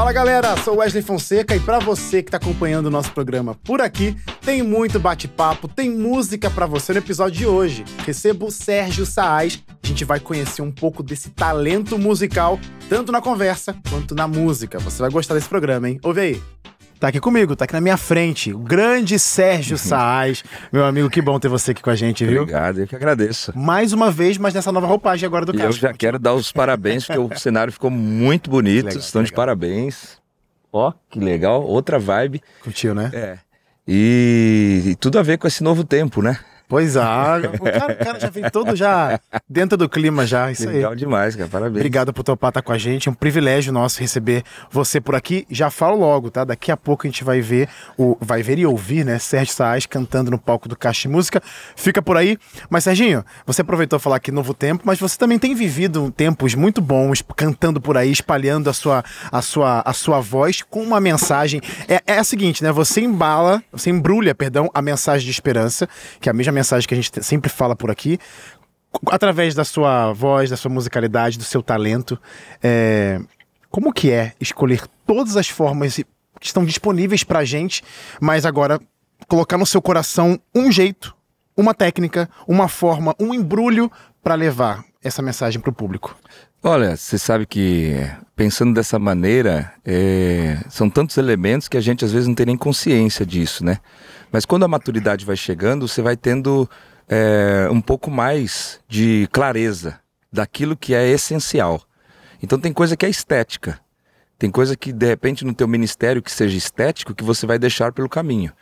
Fala galera, sou Wesley Fonseca e para você que está acompanhando o nosso programa por aqui, tem muito bate-papo, tem música para você no episódio de hoje. Recebo o Sérgio Saaz, a gente vai conhecer um pouco desse talento musical, tanto na conversa quanto na música. Você vai gostar desse programa, hein? Ouve aí. Tá aqui comigo, tá aqui na minha frente, o grande Sérgio Saaz. Meu amigo, que bom ter você aqui com a gente, viu? Obrigado, eu que agradeço. Mais uma vez, mas nessa nova roupagem agora do E eu já quero dar os parabéns, porque o cenário ficou muito bonito. Legal, Estão de legal. parabéns. Ó, que legal, outra vibe. Curtiu, né? É. E, e tudo a ver com esse novo tempo, né? Pois é, o cara, o cara já vem todo já dentro do clima já, isso aí. Legal demais, cara. Parabéns. Obrigado por topar estar com a gente. É um privilégio nosso receber você por aqui. Já falo logo, tá? Daqui a pouco a gente vai ver, o, vai ver e ouvir, né? Sérgio Saaz cantando no palco do Caixa de Música. Fica por aí. Mas, Serginho, você aproveitou falar aqui novo tempo, mas você também tem vivido tempos muito bons cantando por aí, espalhando a sua, a sua, a sua voz com uma mensagem. É, é a seguinte, né? Você embala, você embrulha, perdão, a mensagem de esperança, que é a mesma mensagem que a gente sempre fala por aqui através da sua voz, da sua musicalidade, do seu talento, é, como que é escolher todas as formas que estão disponíveis pra gente, mas agora colocar no seu coração um jeito, uma técnica, uma forma, um embrulho pra levar essa mensagem pro público? Olha, você sabe que pensando dessa maneira, é, são tantos elementos que a gente às vezes não tem nem consciência disso, né? Mas quando a maturidade vai chegando, você vai tendo é, um pouco mais de clareza daquilo que é essencial. Então tem coisa que é estética, tem coisa que de repente no teu ministério que seja estético que você vai deixar pelo caminho.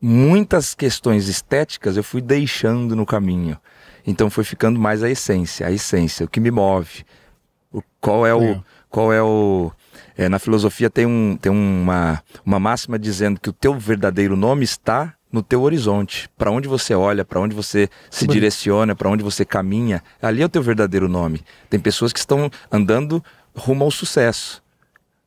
Muitas questões estéticas eu fui deixando no caminho. Então foi ficando mais a essência, a essência, o que me move, o, qual é o, qual é o é, na filosofia tem, um, tem uma, uma máxima dizendo que o teu verdadeiro nome está no teu horizonte. Para onde você olha, para onde você se direciona, para onde você caminha, ali é o teu verdadeiro nome. Tem pessoas que estão andando rumo ao sucesso,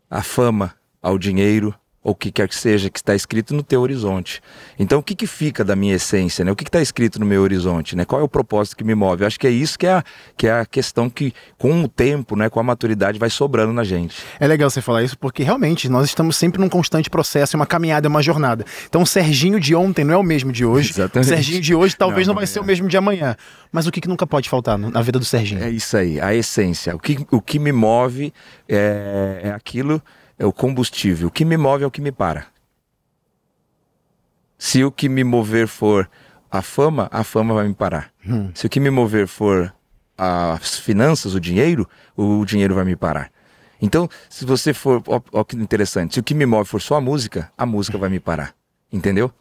à fama, ao dinheiro, ou o que quer que seja, que está escrito no teu horizonte. Então, o que, que fica da minha essência? Né? O que está escrito no meu horizonte? Né? Qual é o propósito que me move? Eu acho que é isso que é a, que é a questão que, com o tempo, né, com a maturidade, vai sobrando na gente. É legal você falar isso porque realmente nós estamos sempre num constante processo, uma caminhada, uma jornada. Então o Serginho de ontem não é o mesmo de hoje. Exatamente. O Serginho de hoje talvez não, Não, vai é. ser o mesmo de amanhã. Mas o que, que nunca pode faltar na vida do Serginho? É isso aí, a essência. O que, o que me move é, é aquilo, é o combustível. O que me move é o que me para. Se o que me mover for a fama, a fama vai me parar. Se o que me mover for as finanças, o dinheiro, o dinheiro vai me parar. Então, se você for. Ó que interessante. Se o que me move for só a música, a música vai me parar. Entendeu?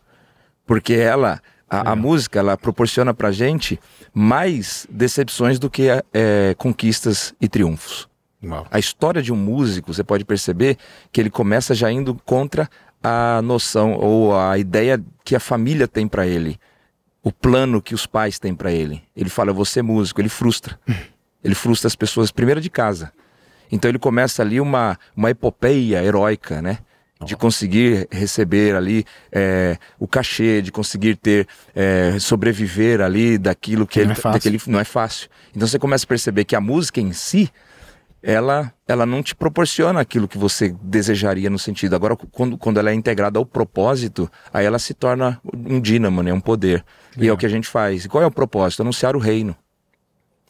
Porque ela. A, a música, ela proporciona pra gente mais decepções do que é, conquistas e triunfos. Uau. A história de um músico, você pode perceber que ele começa já indo contra a noção ou a ideia que a família tem pra ele, o plano que os pais têm pra ele. Ele fala, eu vou ser músico, ele frustra. Ele frustra as pessoas primeiro de casa. Então ele começa ali uma, uma epopeia heróica, né? De conseguir receber ali é, o cachê, de conseguir ter, é, sobreviver ali daquilo que Que não ele, é fácil. daquele, não é fácil. Então você começa a perceber que a música em si, ela, ela não te proporciona aquilo que você desejaria no sentido. Agora, quando, quando ela é integrada ao propósito, aí ela se torna um dínamo, né? um poder. E é o que a gente faz. E qual é o propósito? Anunciar o reino.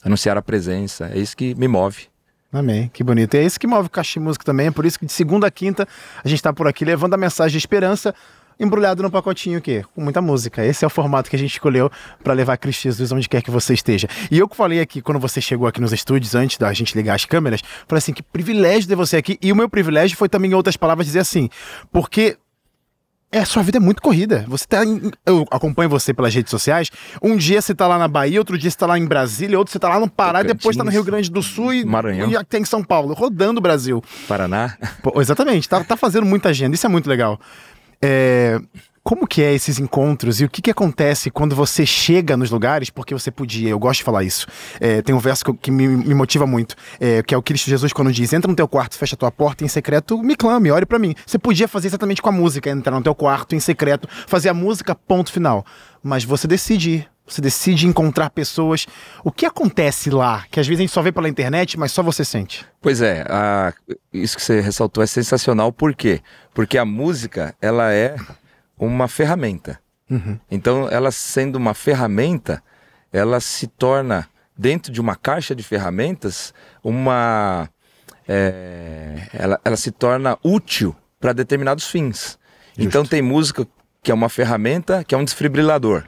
Anunciar a presença. É isso que me move. Amém, que bonito. E é isso que move o Caixa Música também, é por isso que de segunda a quinta a gente tá por aqui levando a mensagem de esperança embrulhado num pacotinho aqui, com muita música. Esse é o formato que a gente escolheu para levar Cristo Jesus onde quer que você esteja. E eu que falei aqui, quando você chegou aqui nos estúdios, antes da gente ligar as câmeras, falei assim, que privilégio ter você aqui. E o meu privilégio foi também, em outras palavras, dizer assim, porque é, a sua vida é muito corrida. Você tá em- eu acompanho você pelas redes sociais. Um dia você tá lá na Bahia, outro dia você tá lá em Brasília, outro você tá lá no Pará, Tocantins, depois tá no Rio Grande do Sul e Maranhão. e aqui tem em São Paulo, rodando o Brasil. Paraná. Pô, exatamente, tá, tá fazendo muita agenda, isso é muito legal. É, como que é esses encontros e o que que acontece quando você chega nos lugares, porque você podia, eu gosto de falar isso. É, tem um verso que, que me, me motiva muito, é, que é o Cristo Jesus quando diz, entra no teu quarto, fecha a tua porta em secreto, me clame, ore pra mim. Você podia fazer exatamente com a música, entrar no teu quarto em secreto, fazer a música, ponto final. Mas você decide você decide encontrar pessoas. O que acontece lá? Que às vezes a gente só vê pela internet, mas só você sente. Pois é, a, isso que você ressaltou é sensacional. Por quê? Porque a música, ela é uma ferramenta. Uhum. Então, ela sendo uma ferramenta, ela se torna, dentro de uma caixa de ferramentas, uma. É, ela, ela se torna útil para determinados fins. Justo. Então, tem música que é uma ferramenta, que é um desfibrilador.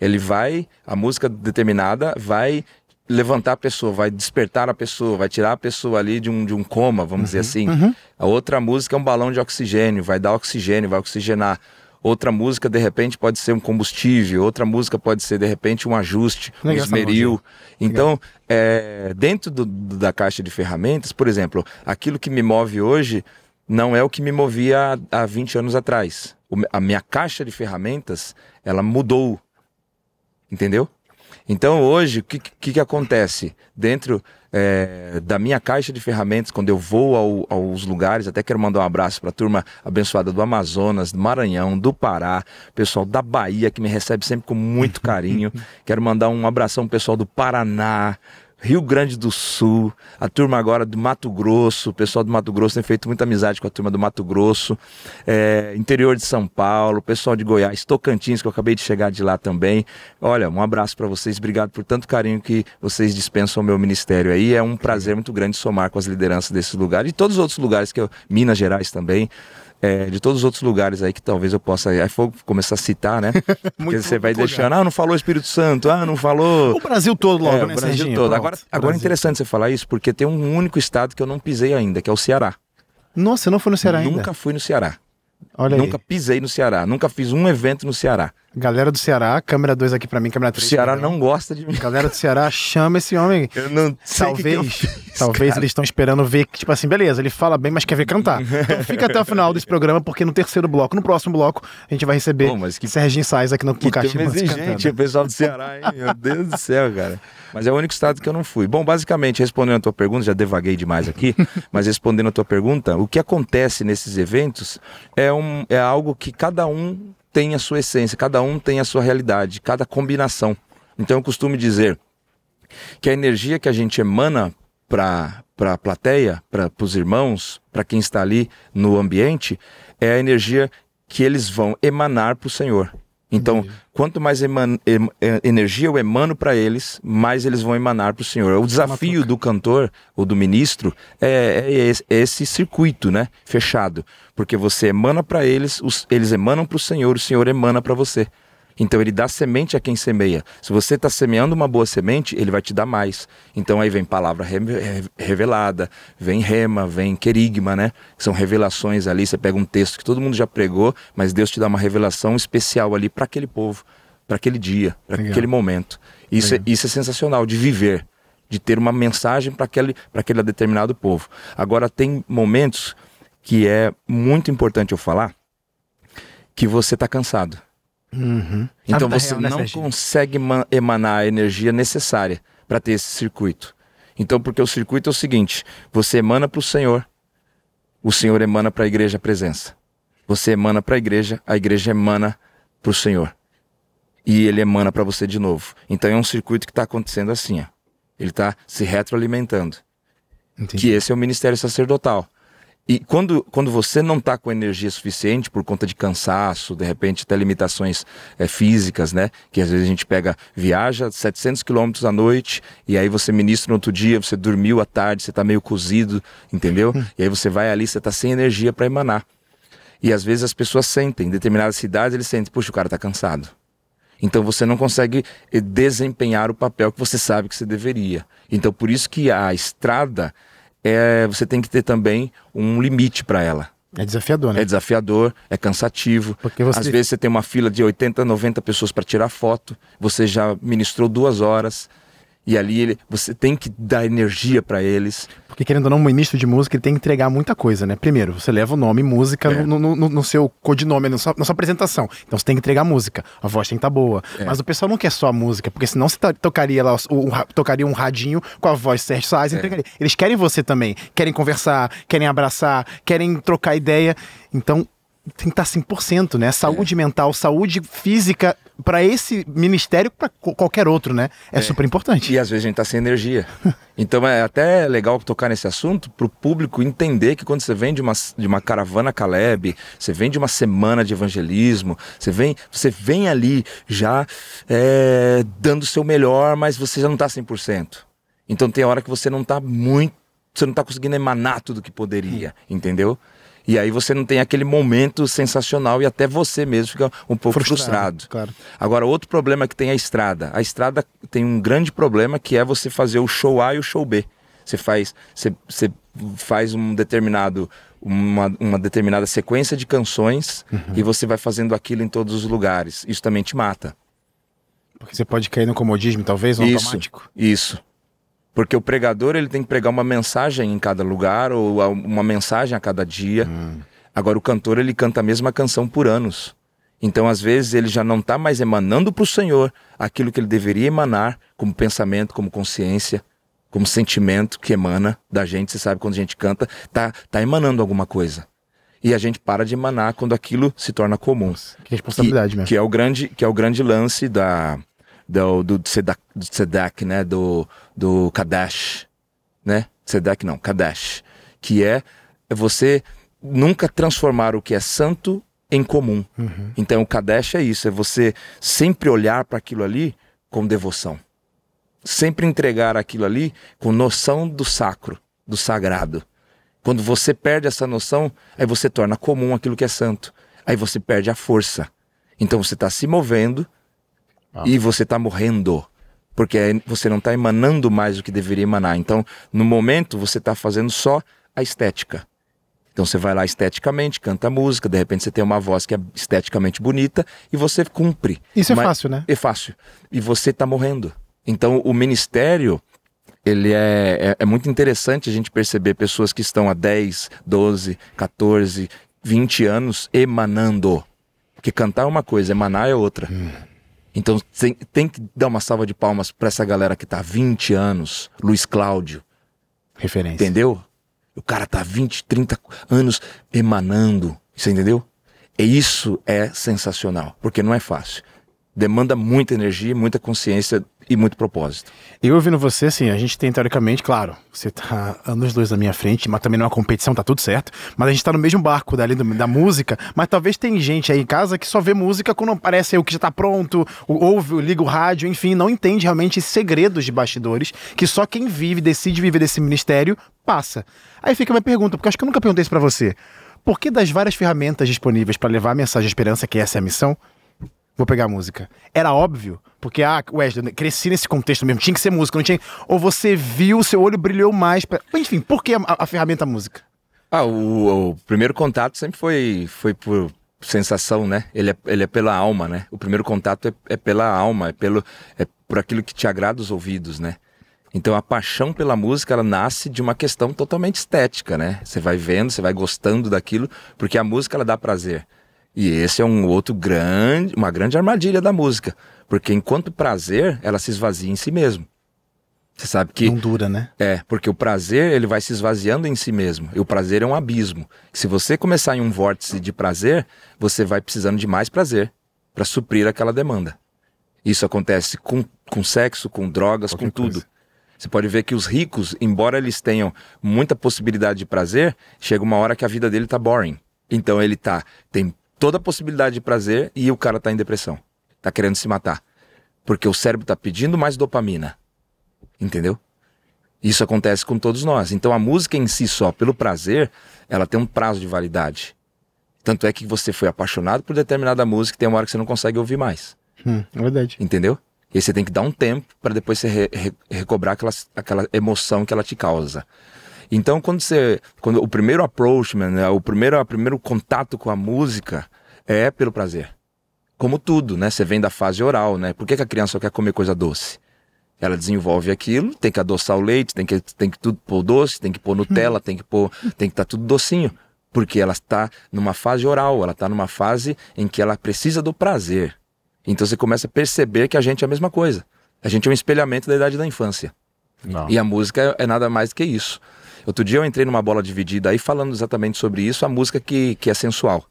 Ele vai, a música determinada vai levantar a pessoa, vai despertar a pessoa, vai tirar a pessoa ali de um, de um coma, vamos uhum, dizer assim. Uhum. A outra música é um balão de oxigênio, vai dar oxigênio, vai oxigenar. Outra música, de repente, pode ser um combustível, outra música pode ser, de repente, um ajuste, Legal um esmeril. Então, é, dentro do, da caixa de ferramentas, por exemplo, aquilo que me move hoje não é o que me movia há, há 20 anos atrás. O, a minha caixa de ferramentas, ela mudou Entendeu? Então hoje, o que, que, que, acontece? Dentro é, da minha caixa de ferramentas, quando eu vou ao, aos lugares, até quero mandar um abraço para a turma abençoada do Amazonas, do Maranhão, do Pará, pessoal da Bahia que me recebe sempre com muito carinho. quero mandar um abração pro pessoal do Paraná, Rio Grande do Sul, a turma agora do Mato Grosso, o pessoal do Mato Grosso tem feito muita amizade com a turma do Mato Grosso, é, interior de São Paulo, pessoal de Goiás, Tocantins, que eu acabei de chegar de lá também. Olha, um abraço para vocês, obrigado por tanto carinho que vocês dispensam ao meu ministério aí. É um prazer muito grande somar com as lideranças desses lugares e todos os outros lugares que eu, Minas Gerais também é, de todos os outros lugares aí que talvez eu possa aí for começar a citar, né? Porque você vai deixando, ah, não falou Espírito Santo, ah, não falou. O Brasil todo logo, é, né, O Brasil Serginho? todo. Pronto, agora, agora é interessante você falar isso, porque tem um único estado que eu não pisei ainda, que é o Ceará. Nossa, você não foi no Ceará Nunca ainda? Nunca fui no Ceará. Olha Nunca aí. pisei no Ceará, nunca fiz um evento no Ceará. Galera do Ceará, câmera 2 aqui para mim, câmera 3. O Ceará não gosta de mim. Galera do Ceará, chama esse homem. Eu não sei Talvez, que que talvez eles estão esperando ver que, tipo assim, beleza, ele fala bem, mas quer ver cantar. Então fica até o final desse programa, porque no terceiro bloco, no próximo bloco, a gente vai receber Pô, que, Serginho Sainz aqui no, no Cachimbo. exigente, o pessoal do Ceará, hein? Meu Deus do céu, cara. Mas é o único estado que eu não fui. Bom, basicamente, respondendo a tua pergunta, já devaguei demais aqui, mas respondendo a tua pergunta, o que acontece nesses eventos é, um, é algo que cada um tem a sua essência, cada um tem a sua realidade, cada combinação. Então eu costumo dizer que a energia que a gente emana para a plateia, para os irmãos, para quem está ali no ambiente, é a energia que eles vão emanar para o Senhor. Então, Entendi. quanto mais eman, em, energia eu emano para eles, mais eles vão emanar para o Senhor. O desafio do cantor ou do ministro é, é, esse, é esse circuito, né? Fechado. Porque você emana para eles, os, eles emanam para o Senhor, o Senhor emana para você. Então ele dá semente a quem semeia. Se você está semeando uma boa semente, ele vai te dar mais. Então aí vem palavra revelada, vem rema, vem querigma, né? São revelações ali. Você pega um texto que todo mundo já pregou, mas Deus te dá uma revelação especial ali para aquele povo, para aquele dia, para aquele momento. Isso é, isso é sensacional de viver, de ter uma mensagem para aquele, aquele determinado povo. Agora tem momentos que é muito importante eu falar que você está cansado Uhum. Então você real, né, não consegue emanar a energia necessária para ter esse circuito. Então, porque o circuito é o seguinte: você emana para o Senhor, o Senhor emana para a igreja a presença. Você emana para a igreja, a igreja emana para o Senhor. E ele emana para você de novo. Então é um circuito que está acontecendo assim. Ó. Ele está se retroalimentando. Entendi. Que esse é o ministério sacerdotal. E quando, quando você não está com energia suficiente por conta de cansaço, de repente até limitações é, físicas, né? Que às vezes a gente pega, viaja 700 quilômetros à noite e aí você ministra no outro dia, você dormiu à tarde, você está meio cozido, entendeu? Hum. E aí você vai ali, você está sem energia para emanar. E às vezes as pessoas sentem, em determinadas cidades eles sentem, puxa, o cara está cansado. Então você não consegue eh, desempenhar o papel que você sabe que você deveria. Então por isso que a estrada é, você tem que ter também um limite para ela. É desafiador, né? É desafiador, é cansativo. Porque você... Às vezes você tem uma fila de 80, 90 pessoas para tirar foto, você já ministrou duas horas, e ali ele, você tem que dar energia para eles. Porque querendo ou não, um ministro de música ele tem que entregar muita coisa, né? Primeiro, você leva o nome música é. no, no, no, no, seu codinome, na sua, na sua, apresentação. Então você tem que entregar música. A voz tem que estar tá boa. É. Mas o pessoal não quer só a música, porque senão você tocaria lá o, tocaria um radinho com a voz Sérgio Sainz é. entregaria. Eles querem você também. Querem conversar, querem abraçar, querem trocar ideia. Então, tem que estar 100%, né? Saúde é. mental, saúde física para esse ministério, para qualquer outro, né? É, é, super importante. E às vezes a gente tá sem energia. então é até legal tocar nesse assunto para o público entender que quando você vem de uma, de uma caravana Caleb, você vem de uma semana de evangelismo, você vem, você vem ali já é, dando o seu melhor, mas você já não tá 100%. Então tem hora que você não tá muito, você não tá conseguindo emanar tudo que poderia, entendeu? E aí você não tem aquele momento sensacional e até você mesmo fica um pouco frustrado. frustrado. Claro. Agora, outro problema que tem é a estrada. A estrada tem um grande problema que é você fazer o show A e o show B. Você faz, você, você faz um determinado, uma, uma determinada sequência de canções uhum. e você vai fazendo aquilo em todos os lugares. Isso também te mata. Porque você pode cair no comodismo, talvez, no isso, automático. Isso. Porque o pregador ele tem que pregar uma mensagem em cada lugar ou uma mensagem a cada dia. Hum. Agora o cantor ele canta a mesma canção por anos. Então às vezes ele já não está mais emanando para o Senhor aquilo que ele deveria emanar como pensamento, como consciência, como sentimento que emana da gente. Você sabe quando a gente canta, tá, tá emanando alguma coisa. E a gente para de emanar quando aquilo se torna comum. Que responsabilidade que, mesmo. Que é o grande, que é o grande lance da do, do Sedak, Sedak, né? Do, do Kadesh, né? Sedak não, Kadesh. Que é você nunca transformar o que é santo em comum. Uhum. Então o Kadesh é isso, é você sempre olhar para aquilo ali com devoção. Sempre entregar aquilo ali com noção do sacro, do sagrado. Quando você perde essa noção, aí você torna comum aquilo que é santo. Aí você perde a força. Então você está se movendo ah. e você está morrendo. Porque você não está emanando mais o que deveria emanar. Então, no momento, você está fazendo só a estética. Então você vai lá esteticamente, canta música, de repente você tem uma voz que é esteticamente bonita e você cumpre. Isso é fácil, né? É fácil. E você está morrendo. Então o ministério, ele é, é, é, muito interessante a gente perceber pessoas que estão há 10, 12, 14, 20 anos emanando. Porque cantar é uma coisa, emanar é outra. Hum. Então tem, tem que dar uma salva de palmas para essa galera que tá há 20 anos, Luiz Cláudio. Referência. Entendeu? O cara tá 20, 30 anos emanando. Você entendeu? E isso é sensacional, porque não é fácil. Demanda muita energia, muita consciência e muito propósito. Eu ouvindo você, assim, a gente tem teoricamente, claro, você tá anos dois na minha frente, mas também não é uma competição, tá tudo certo. Mas a gente tá no mesmo barco dali do, da música, mas talvez tem gente aí em casa que só vê música quando aparece o que já tá pronto, ouve, liga o rádio, enfim, não entende realmente segredos de bastidores que só quem vive, decide viver desse ministério, passa. Aí fica a minha pergunta, porque acho que eu nunca perguntei isso pra você. Por que das várias ferramentas disponíveis para levar a mensagem de esperança, que essa é a missão, vou pegar a música. Era óbvio, porque, ah, Wesley, cresci nesse contexto mesmo, tinha que ser música, não tinha. Ou você viu, seu olho brilhou mais. Pra... Enfim, por que a, a ferramenta música? Ah, o, o, primeiro contato sempre foi, foi por sensação, né? Ele é, ele é pela alma, né? O primeiro contato é, é pela alma, é, pelo, é por aquilo que te agrada os ouvidos, né? Então a paixão pela música ela nasce de uma questão totalmente estética, né? Você vai vendo, você vai gostando daquilo, porque a música ela dá prazer. E esse é um outro grande, uma grande armadilha da música, porque enquanto prazer, ela se esvazia em si mesmo. Você sabe que não dura, né? É, porque o prazer ele vai se esvaziando em si mesmo. E o prazer é um abismo. Se você começar em um vórtice de prazer, você vai precisando de mais prazer para suprir aquela demanda. Isso acontece com, com sexo, com drogas, Qualquer com tudo. Coisa. Você pode ver que os ricos, embora eles tenham muita possibilidade de prazer, chega uma hora que a vida dele tá boring. Então ele tá tem toda a possibilidade de prazer e o cara tá em depressão. Tá querendo se matar. Porque o cérebro tá pedindo mais dopamina. Entendeu? Isso acontece com todos nós. Então a música em si só, pelo prazer, ela tem um prazo de validade. Tanto é que você foi apaixonado por determinada música e tem uma hora que você não consegue ouvir mais. Hum, é verdade. Entendeu? E aí você tem que dar um tempo para depois você re, re, recobrar aquela, aquela emoção que ela te causa. Então, quando você. Quando o primeiro approachment, né, o primeiro, o primeiro contato com a música é pelo prazer. Como tudo, né? Você vem da fase oral, né? Por que, que a criança só quer comer coisa doce? Ela desenvolve aquilo, tem que adoçar o leite, tem que, tem que tudo pôr doce, tem que pôr Nutella, tem que pôr. Tem que estar tá tudo docinho. Porque ela está numa fase oral, ela está numa fase em que ela precisa do prazer. Então você começa a perceber que a gente é a mesma coisa. A gente é um espelhamento da idade da infância. Não. E a música é, é nada mais do que isso. Outro dia eu entrei numa bola dividida aí falando exatamente sobre isso, a música que, que é sensual.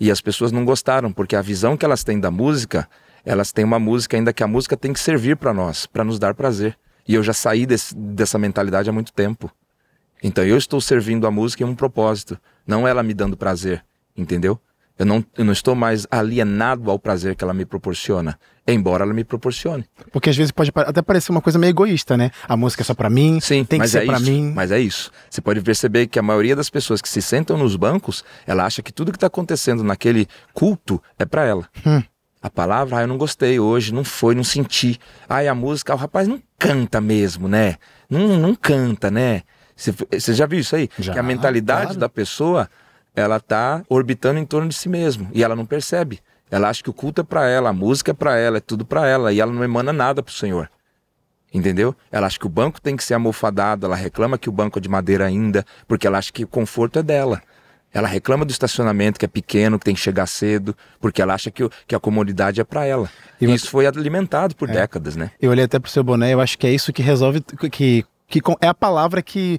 E as pessoas não gostaram, porque a visão que elas têm da música, elas têm uma música ainda que a música tem que servir para nós, para nos dar prazer. E eu já saí desse, dessa mentalidade há muito tempo. Então eu estou servindo a música em um propósito, não ela me dando prazer, entendeu? Eu não, eu não estou mais alienado ao prazer que ela me proporciona, embora ela me proporcione. Porque às vezes pode até parecer uma coisa meio egoísta, né? A música é só para mim, Sim, tem que ser é para mim. Mas é isso. Você pode perceber que a maioria das pessoas que se sentam nos bancos, ela acha que tudo que está acontecendo naquele culto é para ela. Hum. A palavra, ah, eu não gostei hoje, não foi, não senti. Ai, a música, o rapaz não canta mesmo, né? Não, não canta, né? Você, você já viu isso aí? Já, que a mentalidade claro. da pessoa, ela tá orbitando em torno de si mesmo e ela não percebe. Ela acha que o culto é para ela, a música é para ela, é tudo para ela e ela não emana nada pro Senhor. Entendeu? Ela acha que o banco tem que ser almofadado, ela reclama que o banco é de madeira ainda, porque ela acha que o conforto é dela. Ela reclama do estacionamento que é pequeno, que tem que chegar cedo, porque ela acha que, o- que a comodidade é para ela. E E isso foi alimentado por décadas, né? Eu olhei até pro seu boné, eu acho que é isso que resolve, que, que é a palavra que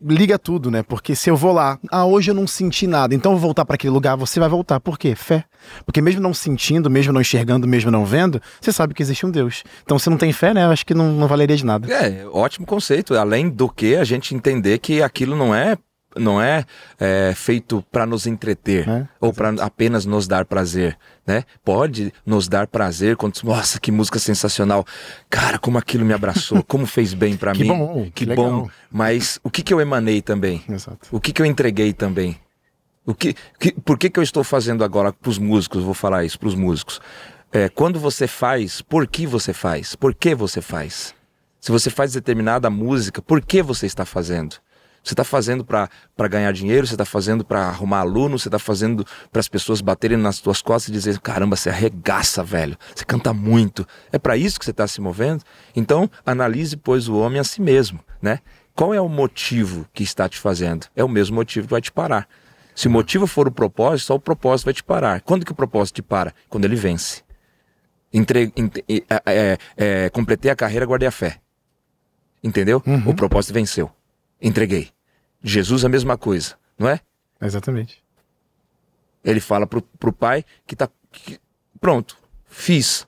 liga tudo, né? Porque se eu vou lá, ah, hoje eu não senti nada, então eu vou voltar para aquele lugar, você vai voltar. Por quê? Fé. Porque mesmo não sentindo, mesmo não enxergando, mesmo não vendo, você sabe que existe um Deus. Então se não tem fé, né? Eu acho que não, não valeria de nada. É, ótimo conceito. Além do que a gente entender que aquilo não é não é, é, feito para nos entreter É, ou para apenas nos dar prazer, né? Pode nos dar prazer quando nossa que música sensacional, cara como aquilo me abraçou, como fez bem para mim, bom, que, que bom. Mas o que que eu emanei também? Exato. O que que eu entreguei também? O que, que, por que, que eu estou fazendo agora para os músicos? Vou falar isso para os músicos. É, quando você faz, por que você faz? Por que você faz? Se você faz determinada música, por que você está fazendo? Você está fazendo para ganhar dinheiro, você está fazendo para arrumar aluno, você está fazendo para as pessoas baterem nas tuas costas e dizer: caramba, você arregaça, velho, você canta muito. É para isso que você está se movendo? Então, analise, pois, o homem a si mesmo, né? Qual é o motivo que está te fazendo? É o mesmo motivo que vai te parar. Se o motivo for o propósito, só o propósito vai te parar. Quando que o propósito te para? Quando ele vence. Entre, ent- é, é, é, completei a carreira, guardei a fé. Entendeu? O propósito venceu. Entreguei. Jesus a mesma coisa, não é? Exatamente. Ele fala pro, pro pai que tá. que- pronto, fiz.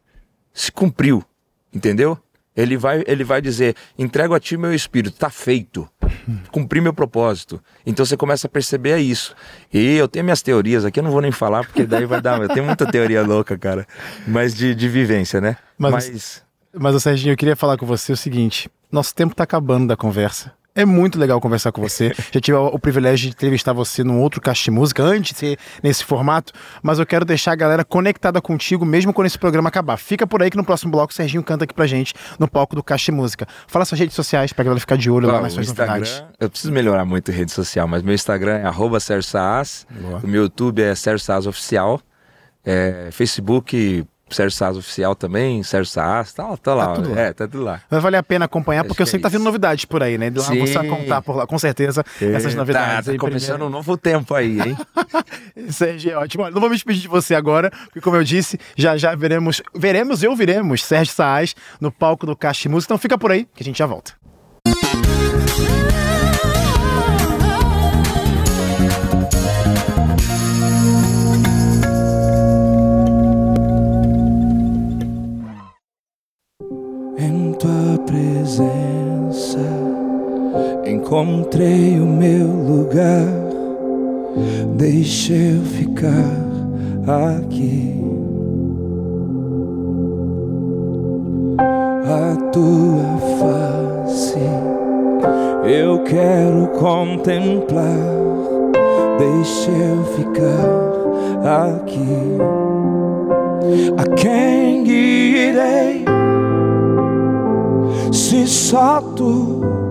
Se cumpriu. Entendeu? Ele vai, ele vai dizer: entrego a ti meu espírito, tá feito. Cumpri meu propósito. Então você começa a perceber isso. E eu tenho minhas teorias aqui, eu não vou nem falar, porque daí vai dar. Eu tenho muita teoria louca, cara. Mas de, de vivência, né? Mas- Mas. Mas, Serginho, eu queria falar com você o seguinte: nosso tempo tá acabando da conversa. É muito legal conversar com você. Já tive o, privilégio de entrevistar você num outro caixa de música antes de ser nesse formato, mas eu quero deixar a galera conectada contigo mesmo quando esse programa acabar. Fica por aí que no próximo bloco o Serginho canta aqui pra gente no palco do Caixa de Música. Fala suas redes sociais pra galera ficar de olho lá nas suas Instagram, novidades. eu preciso melhorar muito em rede social, mas meu Instagram é arroba Sérgio Saas, o meu YouTube é Sérgio Saas Oficial, é, Facebook Sérgio Saas Oficial também, Sérgio Saas, tá, tá lá, tudo lá. é, tá tudo lá. Vai valer a pena acompanhar, Acho porque eu que sei é que tá vindo novidades por aí, né? Lá Sim. você vai contar por lá, com certeza, essas Tá, novidades tá aí. começando primeiro. um novo tempo aí, hein? Sérgio, é ótimo. Olha, não vou me despedir de você agora, porque como eu disse, já já veremos, veremos e ouviremos Sérgio Saaz no palco do Caixa Música. Então fica por aí que a gente já volta. Encontrei o meu lugar. Deixa eu ficar aqui. A tua face eu quero contemplar. Deixa eu ficar aqui. A quem irei? Se só tu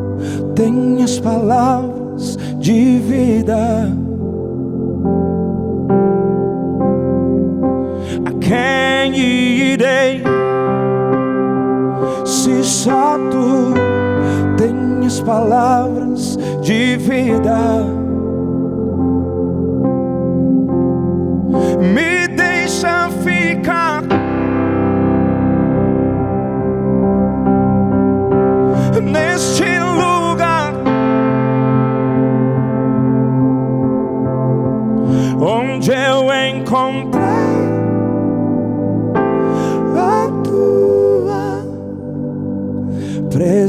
tens palavras de vida, a quem irei? Se só tu tens palavras de vida, me deixa ficar.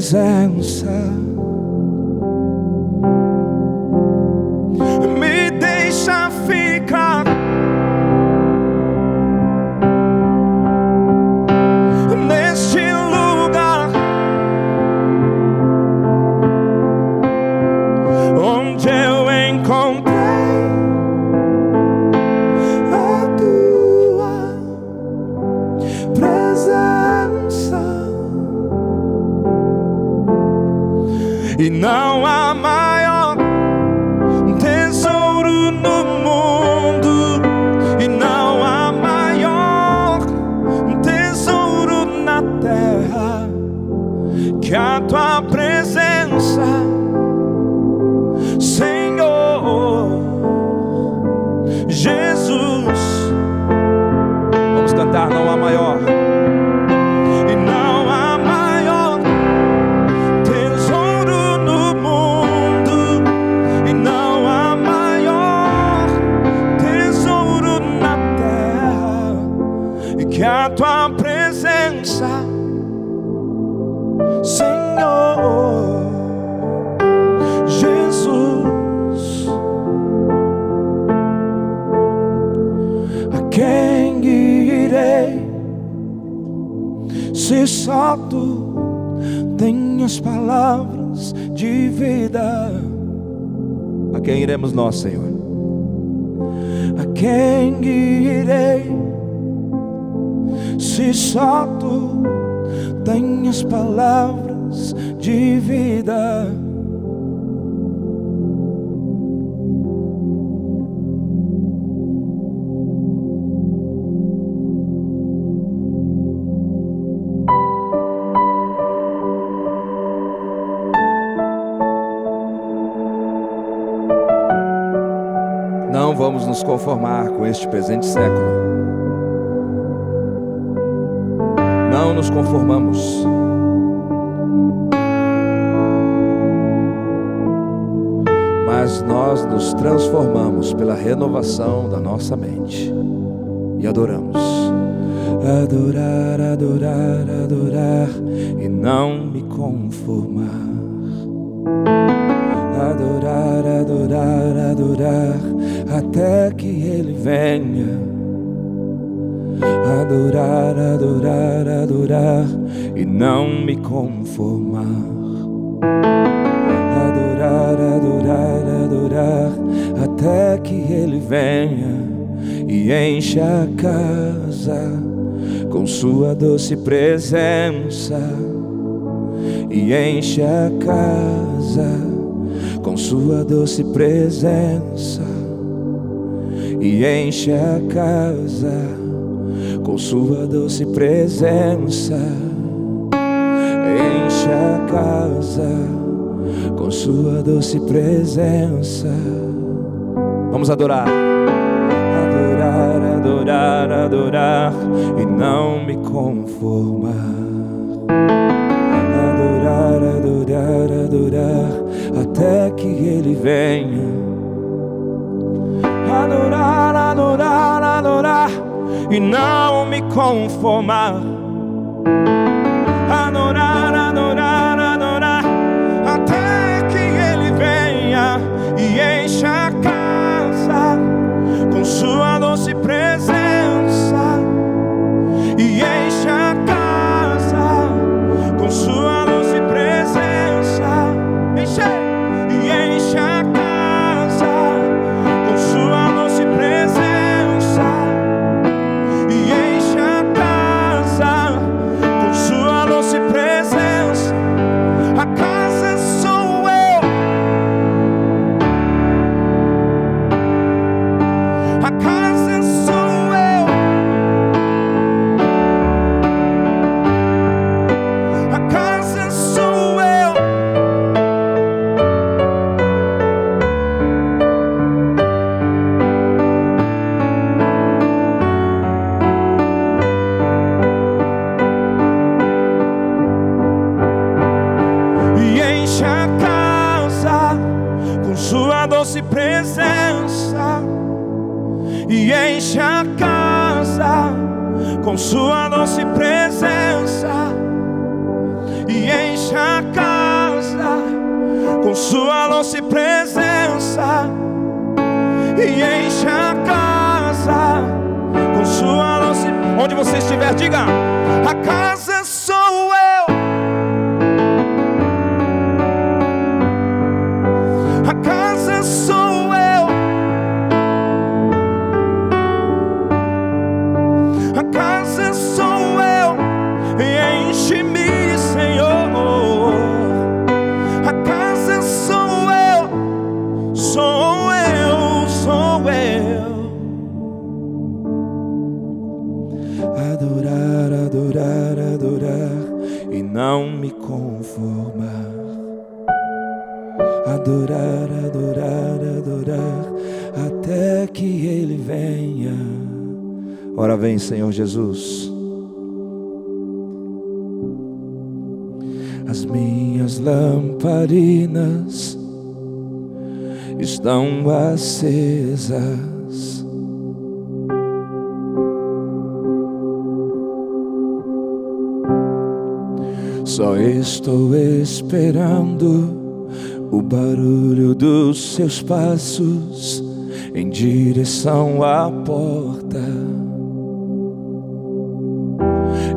Presença. E não há maior só tu tem as palavras de vida? A quem iremos nós, Senhor? A quem irei se só tu tem as palavras de vida? Nos conformar com este presente século. Não nos conformamos. Mas nós nos transformamos pela renovação da nossa mente e adoramos. Adorar, adorar, adorar e não me conformar. Até que Ele venha. Adorar, adorar, adorar e não me conformar. Adorar, adorar, adorar até que Ele venha e encha a casa com Sua doce presença e enche a casa com sua doce presença e enche a casa com sua doce presença. Enche a casa com sua doce presença. Vamos adorar. Adorar adorar adorar e não me conformar. Adorar, adorar, adorar, até que Ele venha. E não me conformar. Adorar, adorar, adorar, até que Ele venha e encha a casa com Sua presença. e enche a casa com sua doce presença e enche a casa com sua doce presença e enche a casa com sua doce onde você estiver diga a casa adorar, adorar, adorar, até que Ele venha. Ora vem, Senhor Jesus. As minhas lamparinas estão acesas. Só estou esperando o barulho dos seus passos em direção à porta.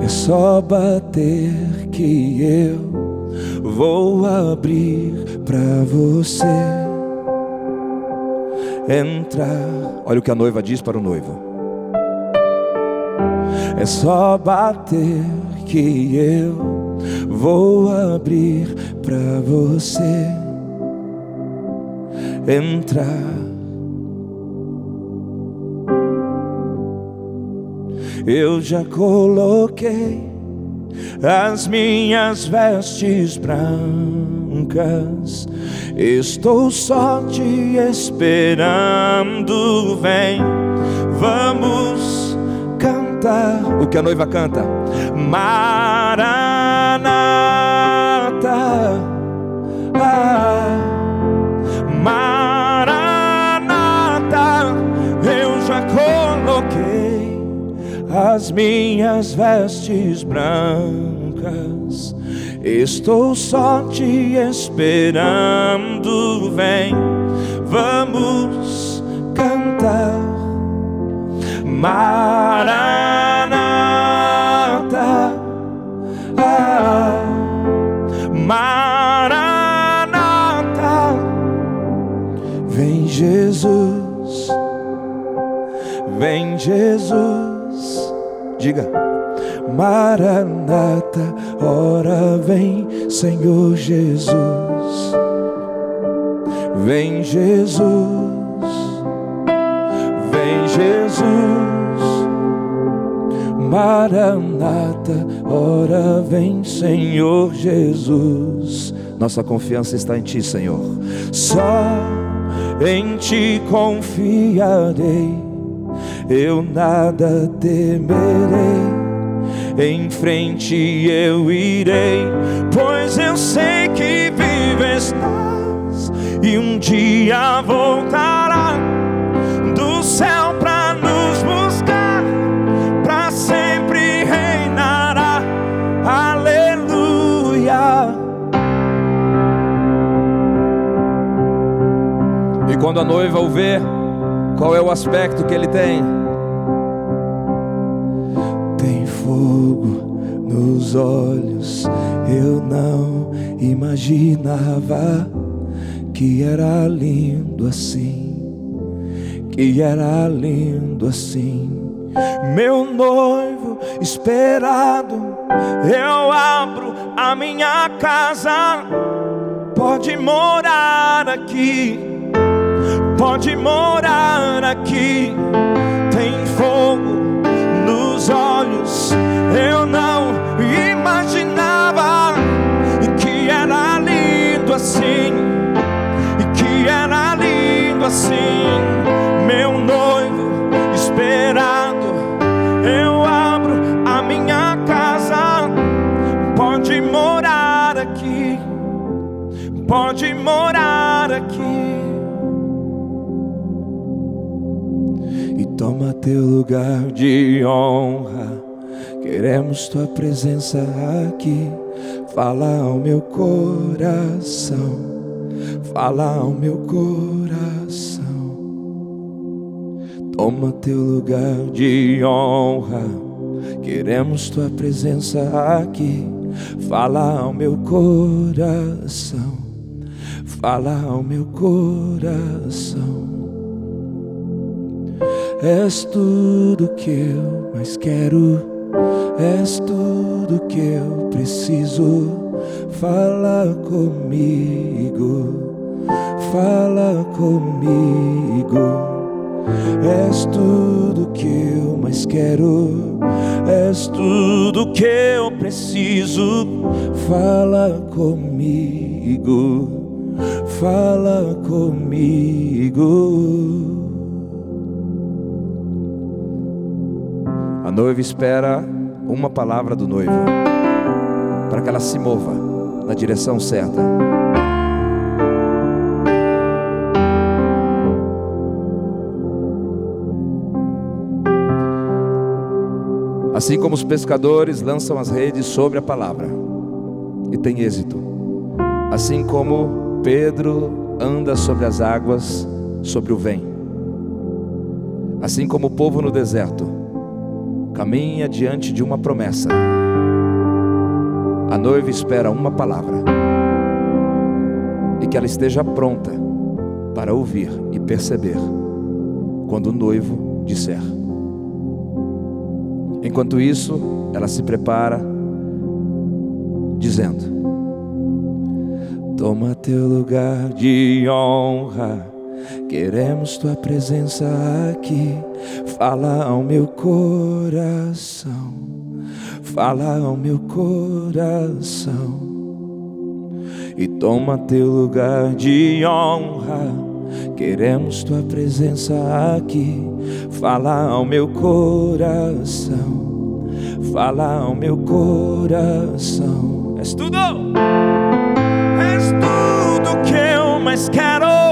É só bater que eu vou abrir pra você entrar. Olha o que a noiva diz para o noivo. É só bater que eu vou abrir pra você entrar. Eu já coloquei as minhas vestes brancas. Estou só te esperando. Vem, vamos cantar. O que a noiva canta? Maranata. Ah, as minhas vestes brancas. Estou só te esperando. Vem, vamos cantar. Maranata. Ah, Maranata. Vem Jesus. Vem Jesus. Diga. Maranata, ora vem, Senhor Jesus. Vem Jesus. Vem Jesus. Maranata, ora vem, Senhor Jesus. Nossa confiança está em Ti, Senhor. Só em Ti confiarei, eu nada temerei. Em frente eu irei, pois eu sei que vivo estás e um dia voltará do céu pra nos buscar, pra sempre reinará. Aleluia. E quando a noiva o vê, qual é o aspecto que ele tem? Fogo nos olhos, eu não imaginava que era lindo assim, que era lindo assim. Meu noivo esperado, eu abro a minha casa, pode morar aqui, pode morar aqui. Tem fogo nos olhos, eu não imaginava que era lindo assim, que era lindo assim. Meu noivo esperado, eu abro a minha casa, pode morar aqui, pode morar aqui. E Toma teu lugar de honra. Queremos tua presença aqui. Fala ao meu coração. Fala ao meu coração. Toma teu lugar de honra. Queremos tua presença aqui. Fala ao meu coração. Fala ao meu coração. És tudo que eu mais quero, és tudo que eu preciso. Fala comigo, fala comigo. És tudo que eu mais quero, és tudo que eu preciso. Fala comigo, fala comigo. A noiva espera uma palavra do noivo para que ela se mova na direção certa. Assim como os pescadores lançam as redes sobre a palavra e tem êxito, assim como Pedro anda sobre as águas, sobre o vem, assim como o povo no deserto caminha diante de uma promessa, a noiva espera uma palavra e que ela esteja pronta para ouvir e perceber quando o noivo disser. Enquanto isso, ela se prepara, dizendo: Toma teu lugar de honra, queremos tua presença aqui. Fala ao meu coração, fala ao meu coração. E toma teu lugar de honra. Queremos tua presença aqui. Fala ao meu coração. Fala ao meu coração. És tudo. És tudo que eu mais quero.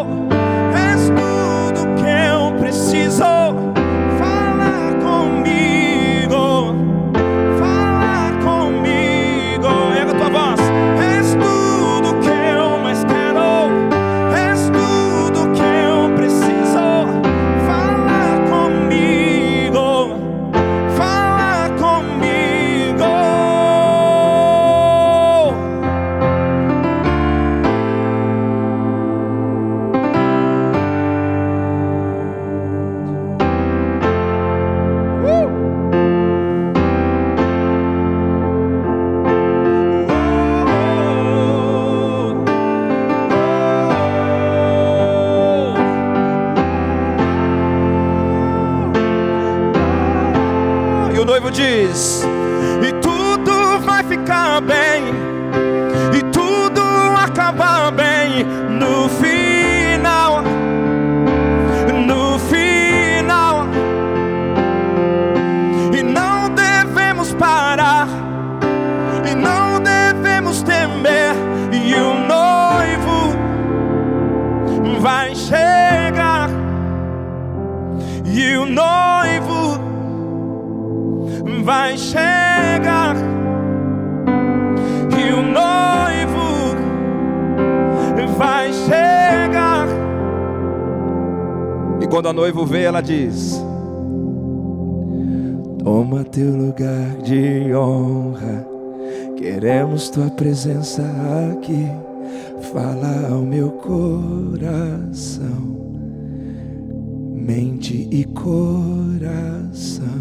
Quando a noiva vê, ela diz: Toma teu lugar de honra, queremos tua presença aqui. Fala ao meu coração, mente e coração.